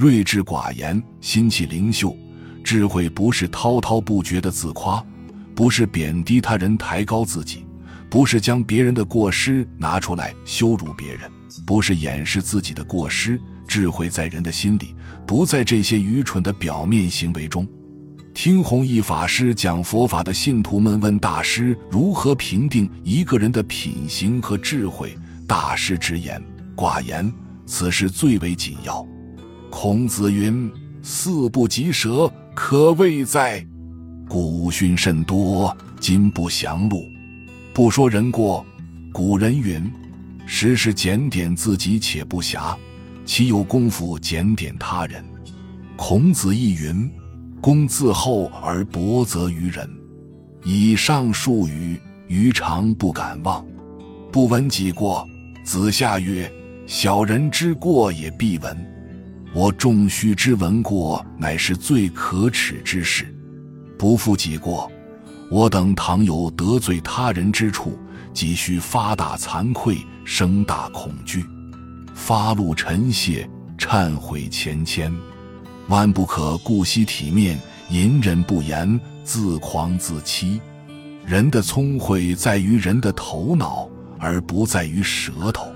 睿智寡言，心气灵秀。智慧不是滔滔不绝的自夸，不是贬低他人、抬高自己，不是将别人的过失拿出来羞辱别人，不是掩饰自己的过失。智慧在人的心里，不在这些愚蠢的表面行为中。听弘一法师讲佛法的信徒们问大师如何评定一个人的品行和智慧，大师直言：寡言，此事最为紧要。孔子云：“四不及舌，可谓哉？”古训甚多，今不详录。不说人过，古人云：“时时检点自己，且不暇，岂有功夫检点他人？”孔子亦云。公自厚而薄责于人。以上数语，余常不敢忘。不闻己过。子夏曰：“小人之过也必闻。我仲须之闻过，乃是最可耻之事。不负己过，我等倘有得罪他人之处，即须发大惭愧，生大恐惧，发露陈谢，忏悔千千。”万不可顾惜体面，隐忍不言，自狂自欺。人的聪慧在于人的头脑，而不在于舌头。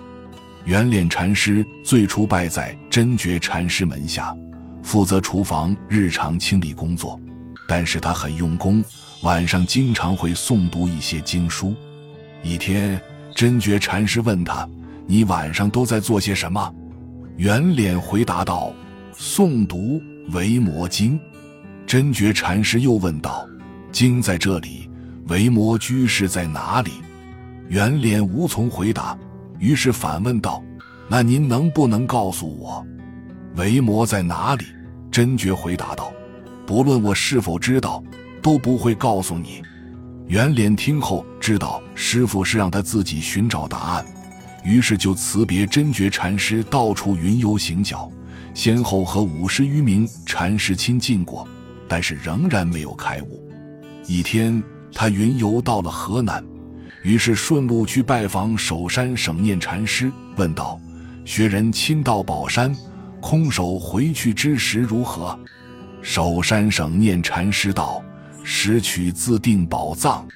圆脸禅师最初拜在真觉禅师门下，负责厨房日常清理工作。但是他很用功，晚上经常会诵读一些经书。一天，真觉禅师问他：“你晚上都在做些什么？”圆脸回答道。诵读《维摩经》，真觉禅师又问道：“经在这里，维摩居士在哪里？”圆脸无从回答，于是反问道：“那您能不能告诉我，维摩在哪里？”真觉回答道：“不论我是否知道，都不会告诉你。”圆脸听后知道师傅是让他自己寻找答案，于是就辞别真觉禅师，到处云游行脚。先后和五十余名禅师亲近过，但是仍然没有开悟。一天，他云游到了河南，于是顺路去拜访首山省念禅师，问道：“学人亲到宝山，空手回去之时如何？”首山省念禅师道：“拾取自定宝藏。”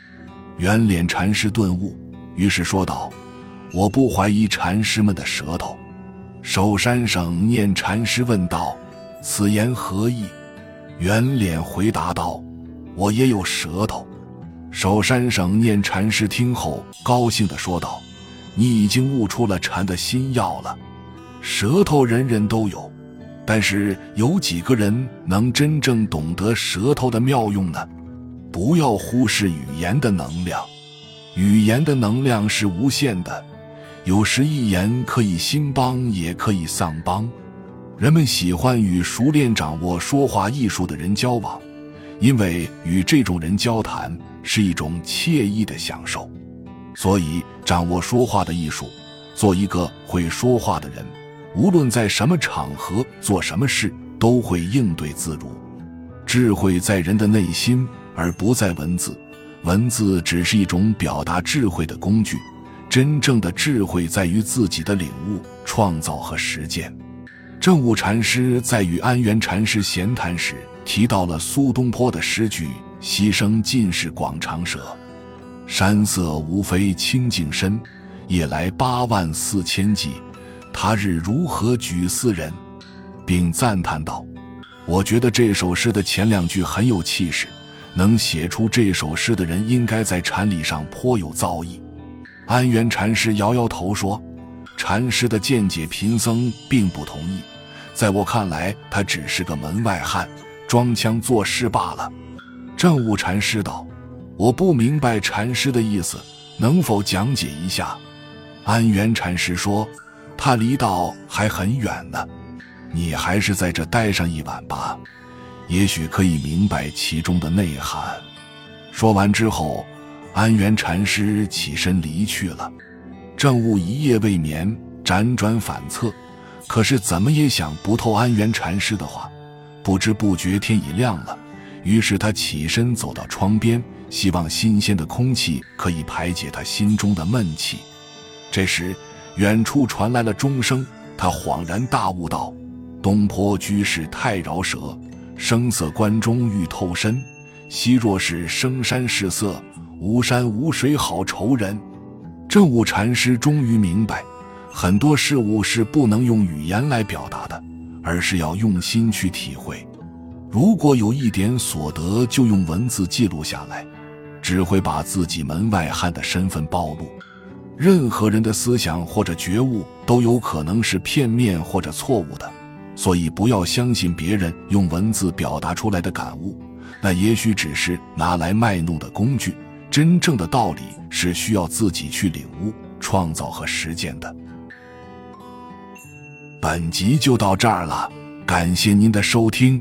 圆脸禅师顿悟，于是说道：“我不怀疑禅师们的舌头。”守山省念禅师问道：“此言何意？”圆脸回答道：“我也有舌头。”守山省念禅师听后，高兴地说道：“你已经悟出了禅的心要了。舌头人人都有，但是有几个人能真正懂得舌头的妙用呢？不要忽视语言的能量，语言的能量是无限的。”有时一言可以兴邦，也可以丧邦。人们喜欢与熟练掌握说话艺术的人交往，因为与这种人交谈是一种惬意的享受。所以，掌握说话的艺术，做一个会说话的人，无论在什么场合做什么事，都会应对自如。智慧在人的内心，而不在文字。文字只是一种表达智慧的工具。真正的智慧在于自己的领悟、创造和实践。正悟禅师在与安元禅师闲谈时，提到了苏东坡的诗句：“溪声尽是广长舌，山色无非清净身。夜来八万四千骑，他日如何举四人？”并赞叹道：“我觉得这首诗的前两句很有气势，能写出这首诗的人应该在禅理上颇有造诣。”安元禅师摇摇头说：“禅师的见解，贫僧并不同意。在我看来，他只是个门外汉，装腔作势罢了。”正悟禅师道：“我不明白禅师的意思，能否讲解一下？”安元禅师说：“他离道还很远呢，你还是在这待上一晚吧，也许可以明白其中的内涵。”说完之后。安元禅师起身离去了，正悟一夜未眠，辗转反侧，可是怎么也想不透安元禅师的话。不知不觉天已亮了，于是他起身走到窗边，希望新鲜的空气可以排解他心中的闷气。这时，远处传来了钟声，他恍然大悟道：“东坡居士太饶舌，声色关中欲透身；西若是生山是色，无山无水好愁人。正悟禅师终于明白，很多事物是不能用语言来表达的，而是要用心去体会。如果有一点所得就用文字记录下来，只会把自己门外汉的身份暴露。任何人的思想或者觉悟都有可能是片面或者错误的，所以不要相信别人用文字表达出来的感悟。那也许只是拿来卖弄的工具，真正的道理是需要自己去领悟、创造和实践的。本集就到这儿了，感谢您的收听，